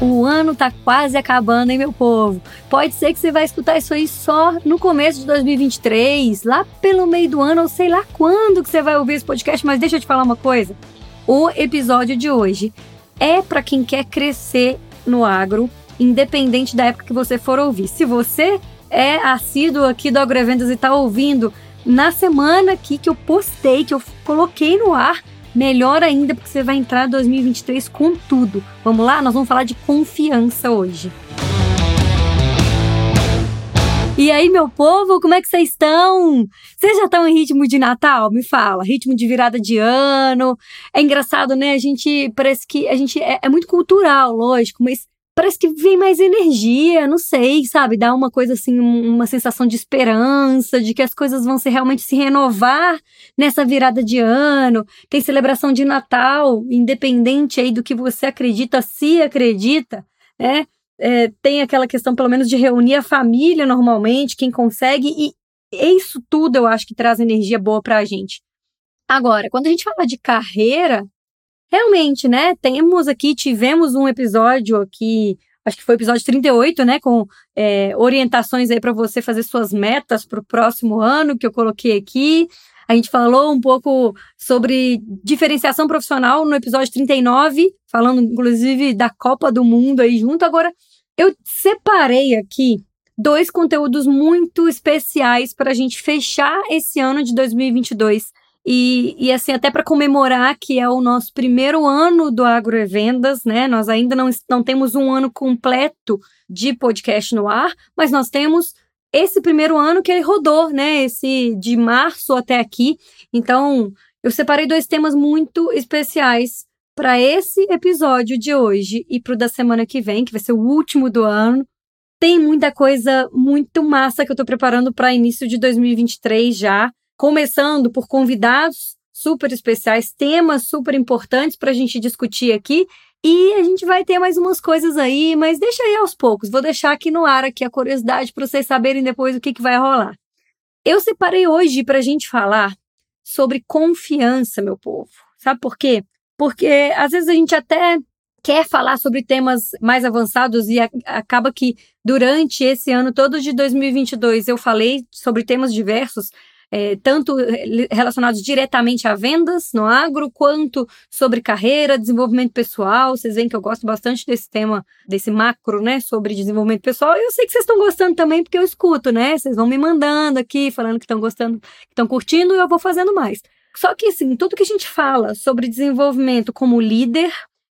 O ano tá quase acabando, hein, meu povo? Pode ser que você vai escutar isso aí só no começo de 2023, lá pelo meio do ano, ou sei lá quando que você vai ouvir esse podcast, mas deixa eu te falar uma coisa. O episódio de hoje é para quem quer crescer no agro, independente da época que você for ouvir. Se você é assíduo aqui do Agrovendas e tá ouvindo na semana aqui que eu postei, que eu coloquei no ar, Melhor ainda, porque você vai entrar 2023 com tudo. Vamos lá? Nós vamos falar de confiança hoje. E aí, meu povo, como é que vocês estão? Vocês já estão em ritmo de Natal? Me fala, ritmo de virada de ano. É engraçado, né? A gente parece que a gente é, é muito cultural, lógico, mas parece que vem mais energia, não sei, sabe? Dá uma coisa assim, uma sensação de esperança, de que as coisas vão se realmente se renovar nessa virada de ano. Tem celebração de Natal, independente aí do que você acredita, se acredita, né? É, tem aquela questão, pelo menos, de reunir a família normalmente, quem consegue, e isso tudo eu acho que traz energia boa pra gente. Agora, quando a gente fala de carreira, realmente, né? Temos aqui, tivemos um episódio aqui, acho que foi o episódio 38, né? Com é, orientações aí para você fazer suas metas para o próximo ano, que eu coloquei aqui. A gente falou um pouco sobre diferenciação profissional no episódio 39, falando inclusive da Copa do Mundo aí junto. Agora, eu separei aqui dois conteúdos muito especiais para a gente fechar esse ano de 2022 e, e assim, até para comemorar que é o nosso primeiro ano do Agrovendas, né? Nós ainda não, não temos um ano completo de podcast no ar, mas nós temos esse primeiro ano que ele rodou, né? Esse de março até aqui. Então, eu separei dois temas muito especiais para esse episódio de hoje e para o da semana que vem, que vai ser o último do ano. Tem muita coisa muito massa que eu estou preparando para início de 2023 já começando por convidados super especiais, temas super importantes para a gente discutir aqui. E a gente vai ter mais umas coisas aí, mas deixa aí aos poucos. Vou deixar aqui no ar aqui a curiosidade para vocês saberem depois o que, que vai rolar. Eu separei hoje para a gente falar sobre confiança, meu povo. Sabe por quê? Porque às vezes a gente até quer falar sobre temas mais avançados e a, acaba que durante esse ano todo de 2022 eu falei sobre temas diversos, é, tanto relacionados diretamente a vendas no agro, quanto sobre carreira, desenvolvimento pessoal. Vocês veem que eu gosto bastante desse tema, desse macro, né, sobre desenvolvimento pessoal. E eu sei que vocês estão gostando também, porque eu escuto, né? Vocês vão me mandando aqui, falando que estão gostando, que estão curtindo, e eu vou fazendo mais. Só que, assim, tudo que a gente fala sobre desenvolvimento como líder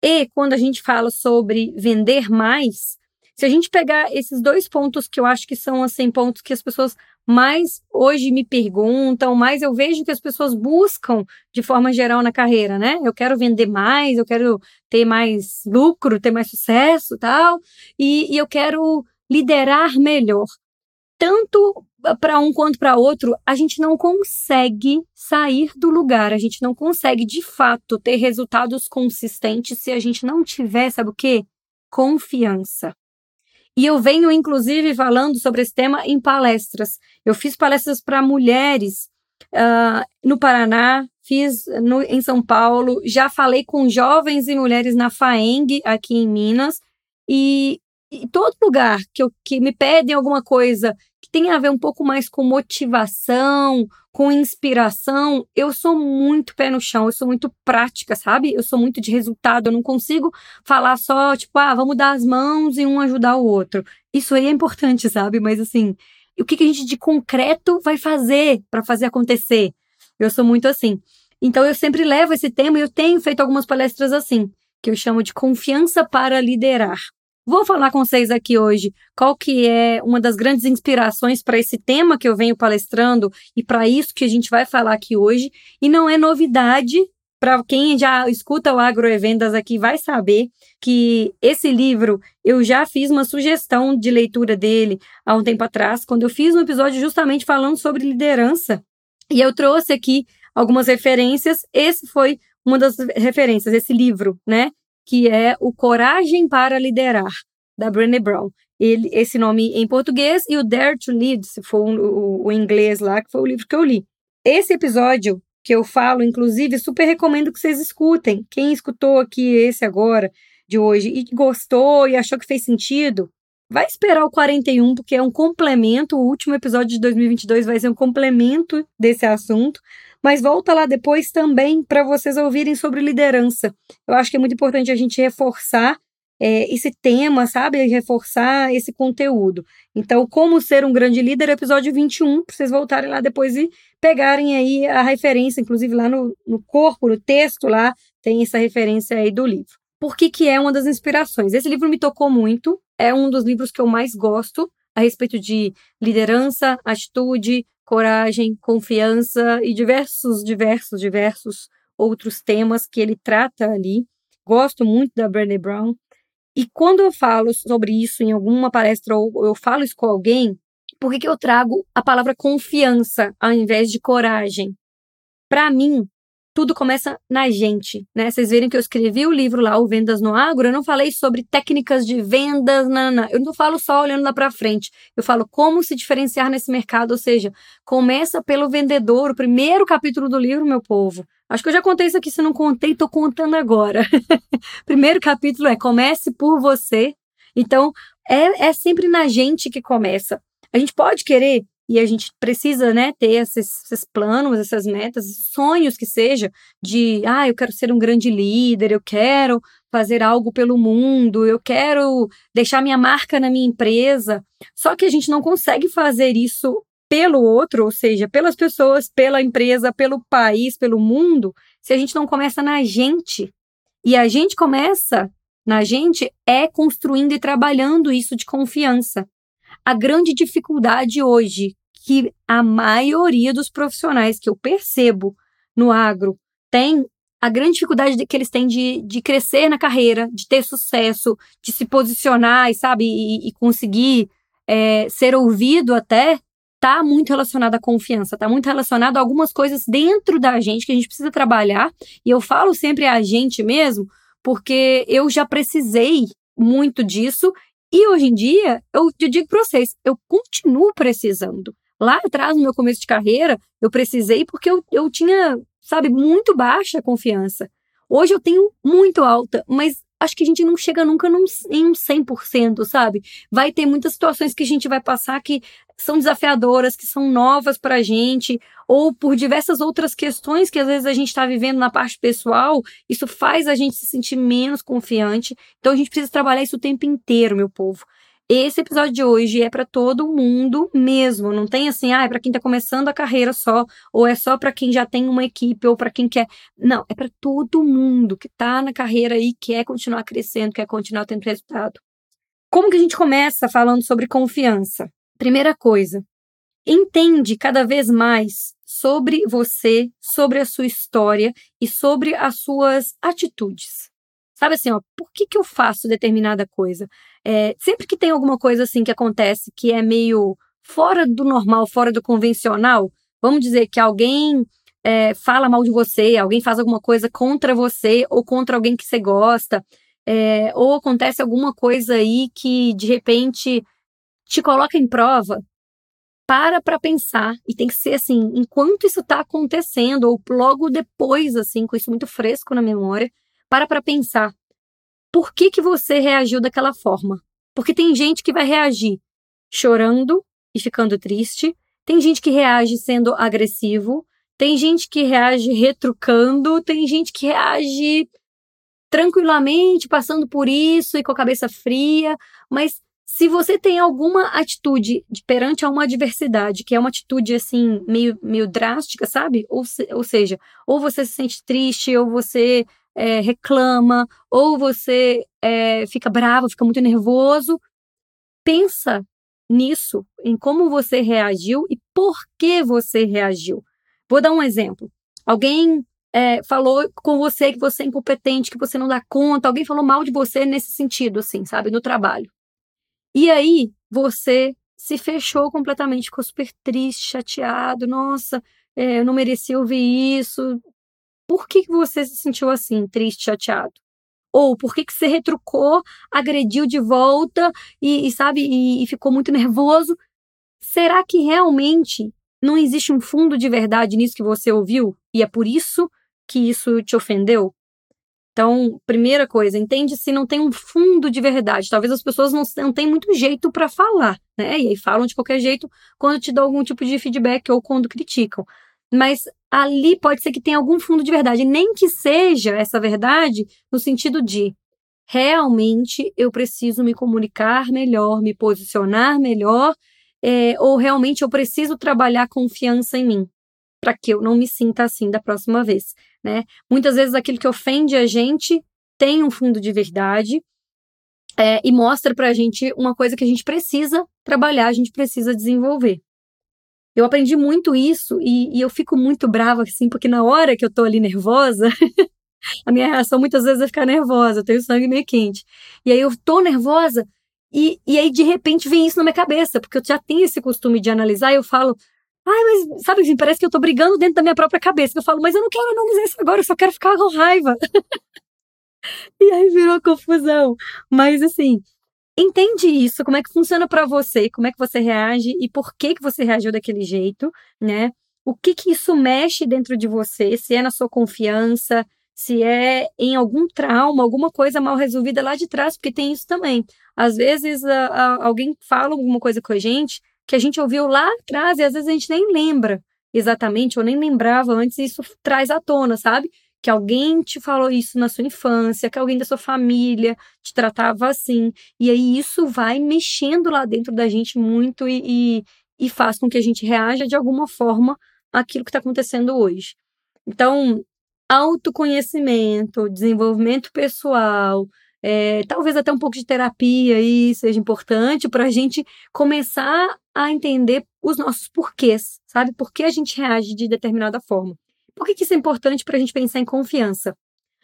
e quando a gente fala sobre vender mais, se a gente pegar esses dois pontos que eu acho que são assim pontos que as pessoas mais hoje me perguntam, mais eu vejo que as pessoas buscam de forma geral na carreira, né? Eu quero vender mais, eu quero ter mais lucro, ter mais sucesso, tal, e, e eu quero liderar melhor. Tanto para um quanto para outro, a gente não consegue sair do lugar, a gente não consegue de fato ter resultados consistentes se a gente não tiver, sabe o quê? Confiança. E eu venho, inclusive, falando sobre esse tema em palestras. Eu fiz palestras para mulheres uh, no Paraná, fiz no, em São Paulo, já falei com jovens e mulheres na FAENG, aqui em Minas, e, e todo lugar que, eu, que me pedem alguma coisa tem a ver um pouco mais com motivação, com inspiração, eu sou muito pé no chão, eu sou muito prática, sabe? Eu sou muito de resultado, eu não consigo falar só, tipo, ah, vamos dar as mãos e um ajudar o outro. Isso aí é importante, sabe? Mas assim, o que, que a gente de concreto vai fazer para fazer acontecer? Eu sou muito assim. Então eu sempre levo esse tema e eu tenho feito algumas palestras assim, que eu chamo de confiança para liderar. Vou falar com vocês aqui hoje qual que é uma das grandes inspirações para esse tema que eu venho palestrando e para isso que a gente vai falar aqui hoje. E não é novidade para quem já escuta o Agroevendas aqui vai saber que esse livro eu já fiz uma sugestão de leitura dele há um tempo atrás, quando eu fiz um episódio justamente falando sobre liderança. E eu trouxe aqui algumas referências. Esse foi uma das referências, esse livro, né? Que é o Coragem para Liderar, da Brené Brown. Ele, esse nome em português, e o Dare to Lead, se for o, o, o inglês lá, que foi o livro que eu li. Esse episódio que eu falo, inclusive, super recomendo que vocês escutem. Quem escutou aqui esse agora, de hoje, e gostou e achou que fez sentido, vai esperar o 41, porque é um complemento. O último episódio de 2022 vai ser um complemento desse assunto. Mas volta lá depois também para vocês ouvirem sobre liderança. Eu acho que é muito importante a gente reforçar é, esse tema, sabe? Reforçar esse conteúdo. Então, como ser um grande líder, episódio 21, para vocês voltarem lá depois e pegarem aí a referência, inclusive lá no, no corpo, no texto lá, tem essa referência aí do livro. Por que, que é uma das inspirações? Esse livro me tocou muito, é um dos livros que eu mais gosto a respeito de liderança, atitude, coragem, confiança e diversos, diversos, diversos outros temas que ele trata ali. Gosto muito da Brené Brown. E quando eu falo sobre isso em alguma palestra ou eu falo isso com alguém, por que, que eu trago a palavra confiança ao invés de coragem? Para mim, tudo começa na gente, né? Vocês verem que eu escrevi o livro lá, o Vendas no Agro, eu não falei sobre técnicas de vendas, não. eu não falo só olhando lá para frente. Eu falo como se diferenciar nesse mercado, ou seja, começa pelo vendedor, o primeiro capítulo do livro, meu povo. Acho que eu já contei isso aqui, se não contei, tô contando agora. primeiro capítulo é comece por você. Então, é, é sempre na gente que começa. A gente pode querer e a gente precisa, né, ter esses, esses, planos, essas metas, sonhos que seja de, ah, eu quero ser um grande líder, eu quero fazer algo pelo mundo, eu quero deixar minha marca na minha empresa. Só que a gente não consegue fazer isso pelo outro, ou seja, pelas pessoas, pela empresa, pelo país, pelo mundo, se a gente não começa na gente. E a gente começa na gente é construindo e trabalhando isso de confiança. A grande dificuldade hoje que a maioria dos profissionais que eu percebo no agro tem a grande dificuldade que eles têm de, de crescer na carreira, de ter sucesso, de se posicionar sabe, e, e conseguir é, ser ouvido até, tá muito relacionado à confiança, tá muito relacionado a algumas coisas dentro da gente que a gente precisa trabalhar. E eu falo sempre a gente mesmo, porque eu já precisei muito disso e hoje em dia, eu, eu digo para vocês, eu continuo precisando. Lá atrás, no meu começo de carreira, eu precisei porque eu, eu tinha, sabe, muito baixa confiança. Hoje eu tenho muito alta, mas acho que a gente não chega nunca num, em um 100%, sabe? Vai ter muitas situações que a gente vai passar que são desafiadoras, que são novas para a gente, ou por diversas outras questões que às vezes a gente está vivendo na parte pessoal, isso faz a gente se sentir menos confiante. Então a gente precisa trabalhar isso o tempo inteiro, meu povo. Esse episódio de hoje é para todo mundo mesmo, não tem assim, ah, é para quem tá começando a carreira só, ou é só para quem já tem uma equipe, ou para quem quer. Não, é para todo mundo que tá na carreira e quer continuar crescendo, quer continuar tendo resultado. Como que a gente começa falando sobre confiança? Primeira coisa, entende cada vez mais sobre você, sobre a sua história e sobre as suas atitudes. Sabe assim, ó, por que, que eu faço determinada coisa? É, sempre que tem alguma coisa assim que acontece que é meio fora do normal, fora do convencional, vamos dizer que alguém é, fala mal de você, alguém faz alguma coisa contra você ou contra alguém que você gosta, é, ou acontece alguma coisa aí que de repente te coloca em prova, para para pensar e tem que ser assim, enquanto isso está acontecendo ou logo depois assim, com isso muito fresco na memória, para para pensar. Por que, que você reagiu daquela forma? Porque tem gente que vai reagir chorando e ficando triste, tem gente que reage sendo agressivo, tem gente que reage retrucando, tem gente que reage tranquilamente, passando por isso e com a cabeça fria, mas se você tem alguma atitude de, perante a uma adversidade, que é uma atitude assim, meio, meio drástica, sabe? Ou, se, ou seja, ou você se sente triste, ou você é, reclama, ou você é, fica bravo, fica muito nervoso. Pensa nisso, em como você reagiu e por que você reagiu. Vou dar um exemplo. Alguém é, falou com você que você é incompetente, que você não dá conta, alguém falou mal de você nesse sentido, assim, sabe, no trabalho. E aí você se fechou completamente, ficou super triste, chateado, nossa, é, eu não merecia ouvir isso, por que você se sentiu assim, triste, chateado? Ou por que, que você retrucou, agrediu de volta e, e sabe, e, e ficou muito nervoso? Será que realmente não existe um fundo de verdade nisso que você ouviu e é por isso que isso te ofendeu? Então, primeira coisa, entende se não tem um fundo de verdade. Talvez as pessoas não, não tenham muito jeito para falar, né? E aí falam de qualquer jeito quando te dão algum tipo de feedback ou quando criticam. Mas ali pode ser que tenha algum fundo de verdade, nem que seja essa verdade no sentido de realmente eu preciso me comunicar melhor, me posicionar melhor, é, ou realmente eu preciso trabalhar confiança em mim para que eu não me sinta assim da próxima vez, né? Muitas vezes aquilo que ofende a gente tem um fundo de verdade é, e mostra para a gente uma coisa que a gente precisa trabalhar, a gente precisa desenvolver. Eu aprendi muito isso e, e eu fico muito brava, assim, porque na hora que eu tô ali nervosa, a minha reação muitas vezes é ficar nervosa, eu tenho sangue meio quente. E aí eu tô nervosa e, e aí de repente vem isso na minha cabeça, porque eu já tenho esse costume de analisar e eu falo, ai, mas sabe assim, parece que eu tô brigando dentro da minha própria cabeça. Eu falo, mas eu não quero analisar isso agora, eu só quero ficar com raiva. e aí virou confusão. Mas assim, entende isso, como é que funciona para você, como é que você reage e por que que você reagiu daquele jeito, né? O que que isso mexe dentro de você, se é na sua confiança, se é em algum trauma, alguma coisa mal resolvida lá de trás, porque tem isso também. Às vezes a, a, alguém fala alguma coisa com a gente que a gente ouviu lá atrás e às vezes a gente nem lembra exatamente ou nem lembrava antes, e isso traz à tona, sabe? Que alguém te falou isso na sua infância, que alguém da sua família te tratava assim. E aí isso vai mexendo lá dentro da gente muito e, e, e faz com que a gente reaja de alguma forma àquilo que está acontecendo hoje. Então, autoconhecimento, desenvolvimento pessoal, é, talvez até um pouco de terapia aí seja importante para a gente começar a entender os nossos porquês, sabe? Por que a gente reage de determinada forma. Por que, que isso é importante para a gente pensar em confiança?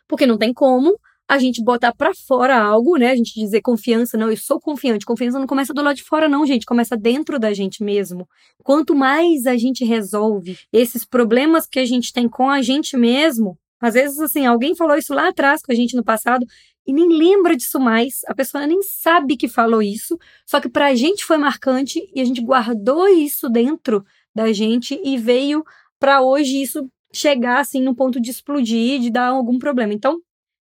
Porque não tem como a gente botar para fora algo, né? A gente dizer confiança, não, eu sou confiante. Confiança não começa do lado de fora, não, gente. Começa dentro da gente mesmo. Quanto mais a gente resolve esses problemas que a gente tem com a gente mesmo, às vezes, assim, alguém falou isso lá atrás com a gente no passado e nem lembra disso mais. A pessoa nem sabe que falou isso, só que pra gente foi marcante e a gente guardou isso dentro da gente e veio para hoje isso chegar assim no ponto de explodir, de dar algum problema. Então,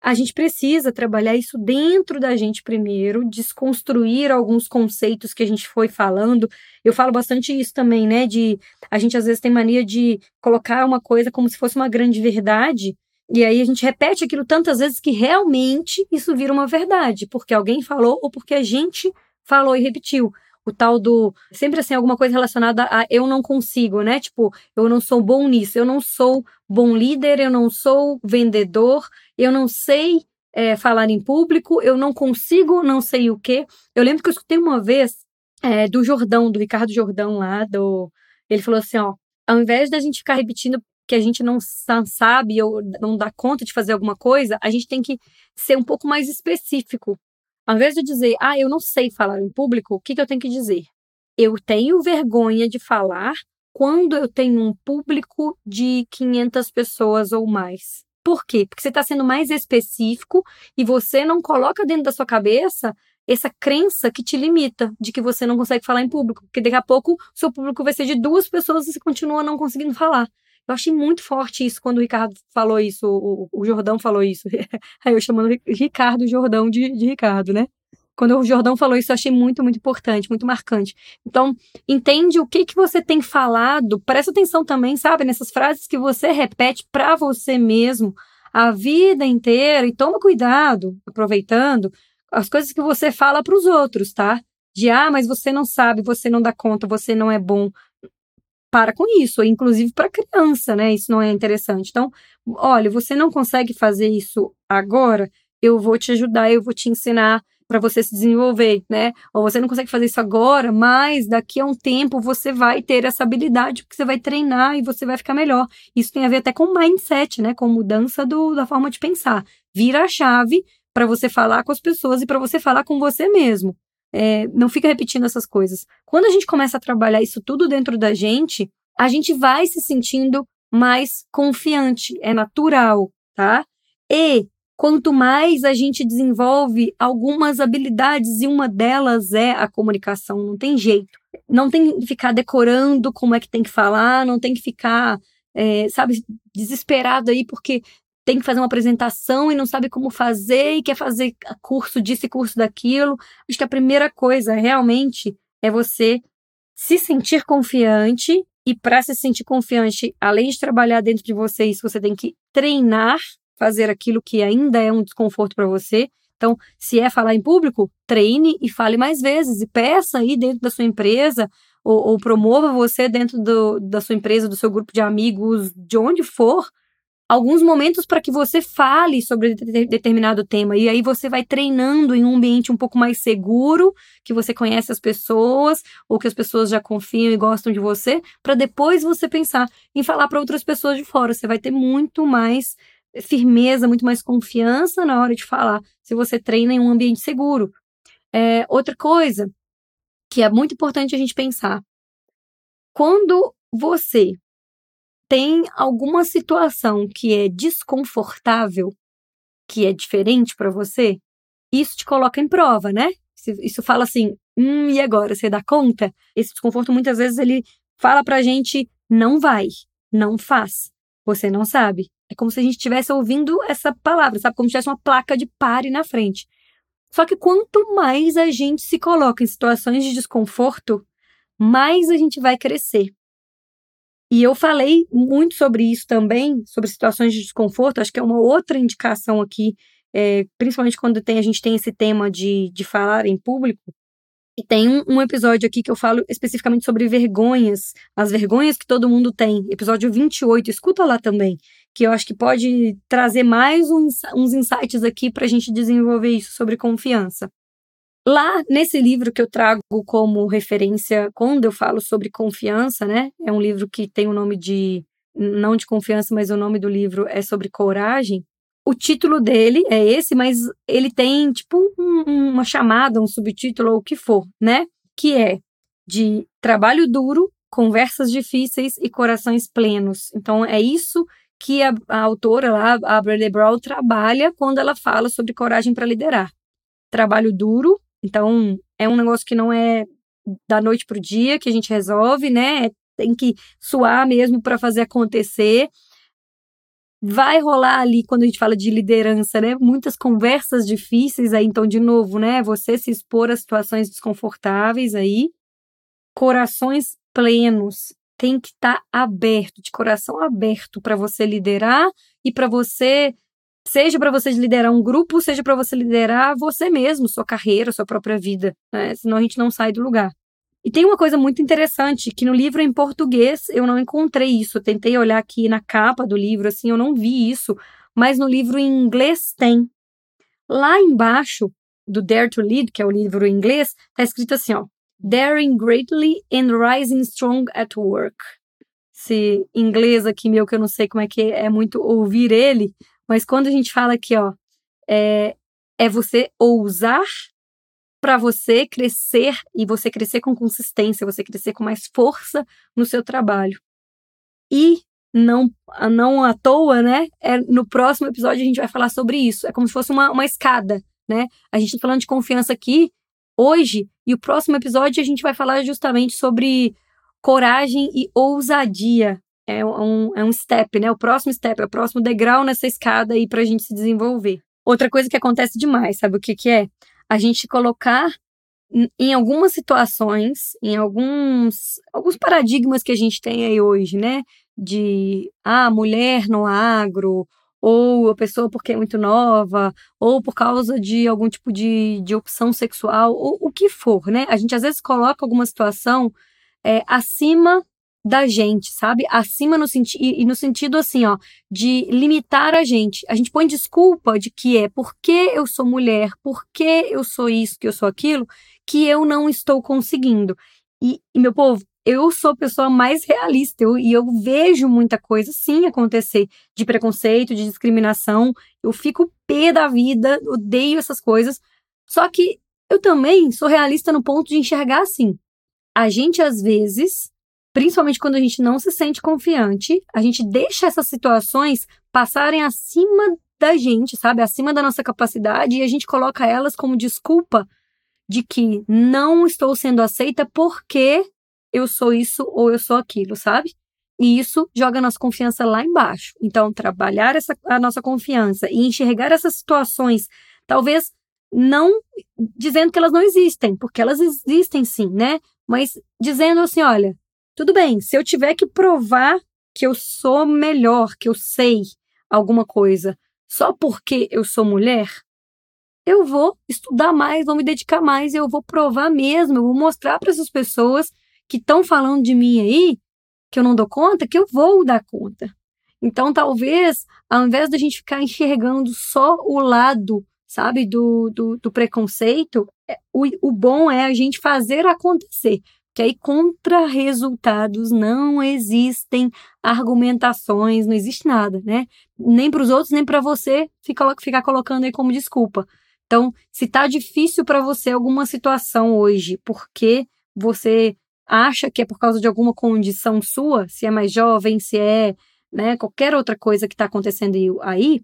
a gente precisa trabalhar isso dentro da gente primeiro, desconstruir alguns conceitos que a gente foi falando. Eu falo bastante isso também, né? De a gente às vezes tem mania de colocar uma coisa como se fosse uma grande verdade, e aí a gente repete aquilo tantas vezes que realmente isso vira uma verdade, porque alguém falou ou porque a gente falou e repetiu o tal do. Sempre assim, alguma coisa relacionada a eu não consigo, né? Tipo, eu não sou bom nisso, eu não sou bom líder, eu não sou vendedor, eu não sei é, falar em público, eu não consigo, não sei o quê. Eu lembro que eu escutei uma vez é, do Jordão, do Ricardo Jordão lá, do. Ele falou assim: ó, ao invés da gente ficar repetindo que a gente não sabe ou não dá conta de fazer alguma coisa, a gente tem que ser um pouco mais específico. Ao invés de dizer, ah, eu não sei falar em público, o que, que eu tenho que dizer? Eu tenho vergonha de falar quando eu tenho um público de 500 pessoas ou mais. Por quê? Porque você está sendo mais específico e você não coloca dentro da sua cabeça essa crença que te limita de que você não consegue falar em público. Porque daqui a pouco seu público vai ser de duas pessoas e você continua não conseguindo falar. Eu achei muito forte isso quando o Ricardo falou isso, o, o Jordão falou isso. Aí eu chamando Ricardo Jordão de, de Ricardo, né? Quando o Jordão falou isso, eu achei muito, muito importante, muito marcante. Então, entende o que que você tem falado, presta atenção também, sabe, nessas frases que você repete para você mesmo a vida inteira e toma cuidado, aproveitando as coisas que você fala para os outros, tá? De ah, mas você não sabe, você não dá conta, você não é bom para com isso, inclusive para criança, né? Isso não é interessante. Então, olha, você não consegue fazer isso agora, eu vou te ajudar, eu vou te ensinar para você se desenvolver, né? Ou você não consegue fazer isso agora, mas daqui a um tempo você vai ter essa habilidade, porque você vai treinar e você vai ficar melhor. Isso tem a ver até com mindset, né? Com mudança do, da forma de pensar. Vira a chave para você falar com as pessoas e para você falar com você mesmo. É, não fica repetindo essas coisas. Quando a gente começa a trabalhar isso tudo dentro da gente, a gente vai se sentindo mais confiante, é natural, tá? E quanto mais a gente desenvolve algumas habilidades, e uma delas é a comunicação, não tem jeito. não tem que ficar decorando como é que tem que falar, não tem que ficar, é, sabe, desesperado aí porque tem que fazer uma apresentação e não sabe como fazer e quer fazer curso disso e curso daquilo. Acho que a primeira coisa realmente é você se sentir confiante e para se sentir confiante, além de trabalhar dentro de você, isso você tem que treinar fazer aquilo que ainda é um desconforto para você. Então, se é falar em público, treine e fale mais vezes e peça aí dentro da sua empresa ou, ou promova você dentro do, da sua empresa, do seu grupo de amigos, de onde for, alguns momentos para que você fale sobre determinado tema. E aí você vai treinando em um ambiente um pouco mais seguro, que você conhece as pessoas, ou que as pessoas já confiam e gostam de você, para depois você pensar em falar para outras pessoas de fora. Você vai ter muito mais firmeza, muito mais confiança na hora de falar, se você treina em um ambiente seguro. É, outra coisa que é muito importante a gente pensar. Quando você tem alguma situação que é desconfortável, que é diferente para você, isso te coloca em prova, né? Isso fala assim, hum, e agora? Você dá conta? Esse desconforto muitas vezes ele fala pra gente, não vai, não faz, você não sabe. É como se a gente estivesse ouvindo essa palavra, sabe? Como se tivesse uma placa de pare na frente. Só que quanto mais a gente se coloca em situações de desconforto, mais a gente vai crescer. E eu falei muito sobre isso também, sobre situações de desconforto, acho que é uma outra indicação aqui, é, principalmente quando tem, a gente tem esse tema de, de falar em público. E tem um, um, episódio aqui que eu falo especificamente sobre vergonhas, as vergonhas que todo mundo tem, episódio 28, escuta lá também, que eu acho que pode trazer mais uns, uns insights aqui para a gente desenvolver isso sobre confiança. Lá nesse livro que eu trago como referência quando eu falo sobre confiança, né? É um livro que tem o nome de não de confiança, mas o nome do livro é sobre coragem. O título dele é esse, mas ele tem tipo um, uma chamada, um subtítulo ou o que for, né? Que é de trabalho duro, conversas difíceis e corações plenos. Então é isso que a, a autora lá, a Brené Brown, trabalha quando ela fala sobre coragem para liderar. Trabalho duro, então, é um negócio que não é da noite para o dia que a gente resolve, né? Tem que suar mesmo para fazer acontecer. Vai rolar ali, quando a gente fala de liderança, né? Muitas conversas difíceis aí, então, de novo, né? Você se expor a situações desconfortáveis aí. Corações plenos. Tem que estar tá aberto, de coração aberto, para você liderar e para você Seja para você liderar um grupo, seja para você liderar você mesmo, sua carreira, sua própria vida. Né? Senão a gente não sai do lugar. E tem uma coisa muito interessante, que no livro em português eu não encontrei isso. Eu tentei olhar aqui na capa do livro, assim, eu não vi isso. Mas no livro em inglês tem. Lá embaixo do Dare to Lead, que é o livro em inglês, tá escrito assim, ó. Daring greatly and rising strong at work. Esse inglês aqui meu, que eu não sei como é que é, é muito ouvir ele, mas quando a gente fala aqui, ó, é, é você ousar para você crescer e você crescer com consistência, você crescer com mais força no seu trabalho. E não, não à toa, né? É, no próximo episódio a gente vai falar sobre isso. É como se fosse uma, uma escada, né? A gente está falando de confiança aqui hoje, e o próximo episódio a gente vai falar justamente sobre coragem e ousadia é um, é um step, né? O próximo step, é o próximo degrau nessa escada aí para a gente se desenvolver. Outra coisa que acontece demais, sabe o que, que é? A gente colocar em algumas situações, em alguns, alguns paradigmas que a gente tem aí hoje, né? De ah, mulher no agro, ou a pessoa porque é muito nova, ou por causa de algum tipo de, de opção sexual, ou o que for, né? A gente às vezes coloca alguma situação é, acima da gente, sabe? Acima no sentido e, no sentido assim, ó, de limitar a gente. A gente põe desculpa de que é porque eu sou mulher, porque eu sou isso, que eu sou aquilo, que eu não estou conseguindo. E, e meu povo, eu sou a pessoa mais realista eu, e eu vejo muita coisa sim acontecer de preconceito, de discriminação. Eu fico pé da vida, odeio essas coisas. Só que eu também sou realista no ponto de enxergar assim. A gente às vezes principalmente quando a gente não se sente confiante, a gente deixa essas situações passarem acima da gente, sabe? Acima da nossa capacidade e a gente coloca elas como desculpa de que não estou sendo aceita porque eu sou isso ou eu sou aquilo, sabe? E isso joga a nossa confiança lá embaixo. Então, trabalhar essa, a nossa confiança e enxergar essas situações, talvez não dizendo que elas não existem, porque elas existem sim, né? Mas dizendo assim: olha, tudo bem, se eu tiver que provar que eu sou melhor, que eu sei alguma coisa, só porque eu sou mulher, eu vou estudar mais, vou me dedicar mais, eu vou provar mesmo, eu vou mostrar para essas pessoas que estão falando de mim aí, que eu não dou conta, que eu vou dar conta. Então, talvez, ao invés da gente ficar enxergando só o lado, sabe, do, do, do preconceito, é, o, o bom é a gente fazer acontecer que aí contra resultados não existem argumentações, não existe nada, né? Nem para os outros, nem para você ficar, colocando aí como desculpa. Então, se tá difícil para você alguma situação hoje, porque você acha que é por causa de alguma condição sua, se é mais jovem, se é, né, qualquer outra coisa que está acontecendo aí,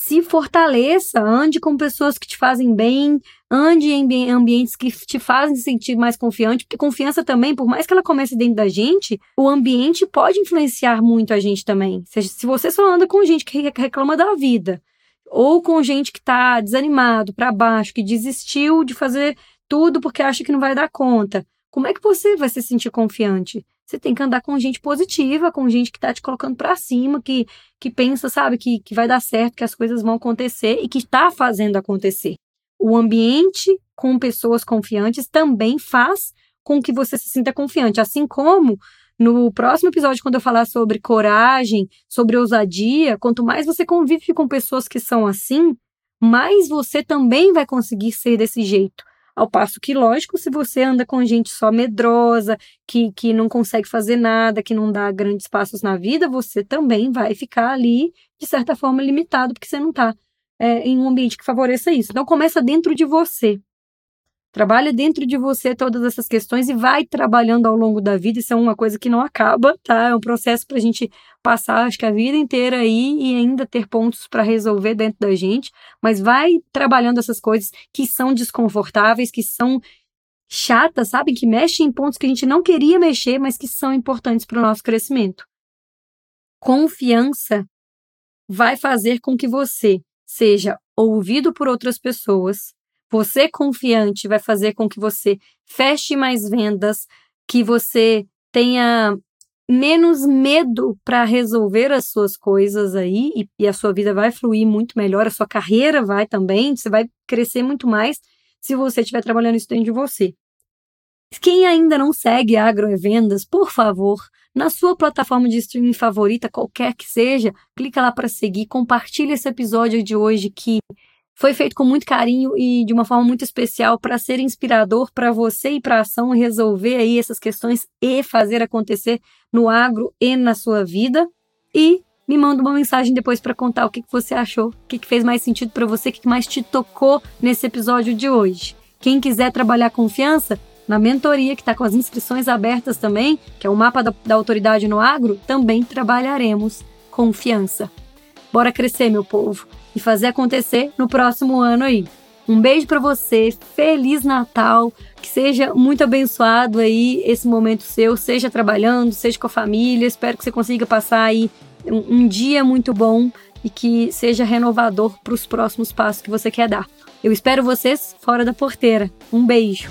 se fortaleça, ande com pessoas que te fazem bem, ande em ambientes que te fazem se sentir mais confiante, porque confiança também, por mais que ela comece dentro da gente, o ambiente pode influenciar muito a gente também. Se você só anda com gente que reclama da vida, ou com gente que está desanimado, para baixo, que desistiu de fazer tudo porque acha que não vai dar conta, como é que você vai se sentir confiante? Você tem que andar com gente positiva, com gente que tá te colocando para cima, que, que pensa, sabe, que, que vai dar certo, que as coisas vão acontecer e que está fazendo acontecer. O ambiente com pessoas confiantes também faz com que você se sinta confiante. Assim como no próximo episódio, quando eu falar sobre coragem, sobre ousadia, quanto mais você convive com pessoas que são assim, mais você também vai conseguir ser desse jeito. Ao passo que, lógico, se você anda com gente só medrosa, que, que não consegue fazer nada, que não dá grandes passos na vida, você também vai ficar ali, de certa forma, limitado, porque você não está é, em um ambiente que favoreça isso. Então, começa dentro de você. Trabalha dentro de você todas essas questões e vai trabalhando ao longo da vida. Isso é uma coisa que não acaba, tá? É um processo para a gente passar, acho que a vida inteira aí e ainda ter pontos para resolver dentro da gente. Mas vai trabalhando essas coisas que são desconfortáveis, que são chatas, sabe? Que mexem em pontos que a gente não queria mexer, mas que são importantes para o nosso crescimento. Confiança vai fazer com que você seja ouvido por outras pessoas, você confiante vai fazer com que você feche mais vendas, que você tenha menos medo para resolver as suas coisas aí e, e, a sua vida vai fluir muito melhor, a sua carreira vai também, você vai crescer muito mais se você estiver trabalhando isso dentro de você. Quem ainda não segue Agrovendas, por favor, na sua plataforma de streaming favorita, qualquer que seja, clica lá para seguir, compartilha esse episódio de hoje que foi feito com muito carinho e de uma forma muito especial para ser inspirador para você e para a ação resolver aí essas questões e fazer acontecer no agro e na sua vida. E me manda uma mensagem depois para contar o que, que você achou, o que, que fez mais sentido para você, o que, que mais te tocou nesse episódio de hoje. Quem quiser trabalhar confiança, na mentoria, que está com as inscrições abertas também, que é o mapa da, da autoridade no agro, também trabalharemos confiança. Bora crescer, meu povo e fazer acontecer no próximo ano aí. Um beijo para você, feliz Natal, que seja muito abençoado aí esse momento seu, seja trabalhando, seja com a família. Espero que você consiga passar aí um, um dia muito bom e que seja renovador para os próximos passos que você quer dar. Eu espero vocês fora da porteira. Um beijo.